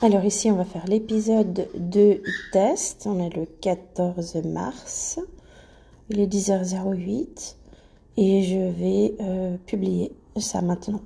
Alors ici, on va faire l'épisode de test. On est le 14 mars. Il est 10h08 et je vais euh, publier ça maintenant.